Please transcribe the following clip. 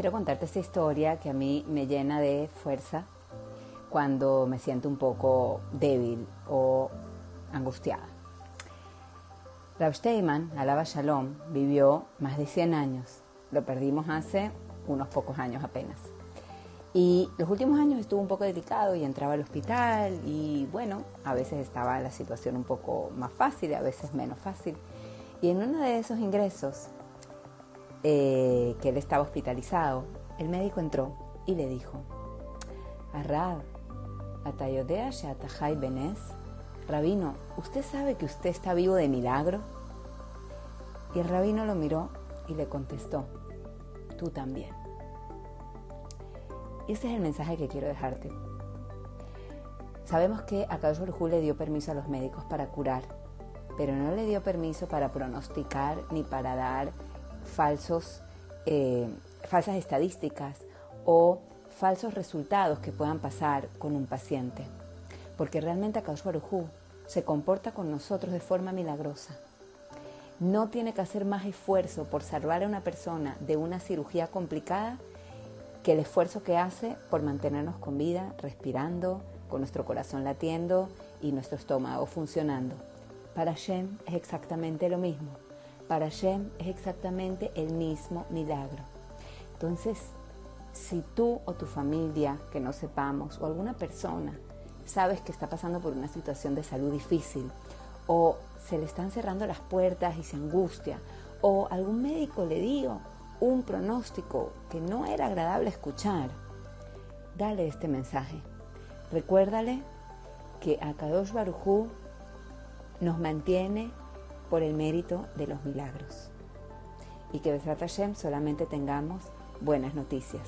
contarte esta historia que a mí me llena de fuerza cuando me siento un poco débil o angustiada. Rav Steinman, alaba Shalom, vivió más de 100 años. Lo perdimos hace unos pocos años apenas. Y los últimos años estuvo un poco delicado y entraba al hospital y bueno, a veces estaba la situación un poco más fácil a veces menos fácil. Y en uno de esos ingresos, eh, que él estaba hospitalizado, el médico entró y le dijo, Arrab, Atayodea Shatajai Benes, Rabino, ¿usted sabe que usted está vivo de milagro? Y el rabino lo miró y le contestó, tú también. Y ese es el mensaje que quiero dejarte. Sabemos que Akadosh Baruj le dio permiso a los médicos para curar, pero no le dio permiso para pronosticar ni para dar falsos, eh, falsas estadísticas o falsos resultados que puedan pasar con un paciente. Porque realmente Akadosh Baruj se comporta con nosotros de forma milagrosa. No tiene que hacer más esfuerzo por salvar a una persona de una cirugía complicada que el esfuerzo que hace por mantenernos con vida, respirando, con nuestro corazón latiendo y nuestro estómago funcionando. Para Shem es exactamente lo mismo. Para Shem es exactamente el mismo milagro. Entonces, si tú o tu familia, que no sepamos, o alguna persona, sabes que está pasando por una situación de salud difícil, o se le están cerrando las puertas y se angustia, o algún médico le dio un pronóstico que no era agradable escuchar, dale este mensaje. Recuérdale que Akadosh Barujú nos mantiene por el mérito de los milagros y que Besrat Hashem solamente tengamos buenas noticias.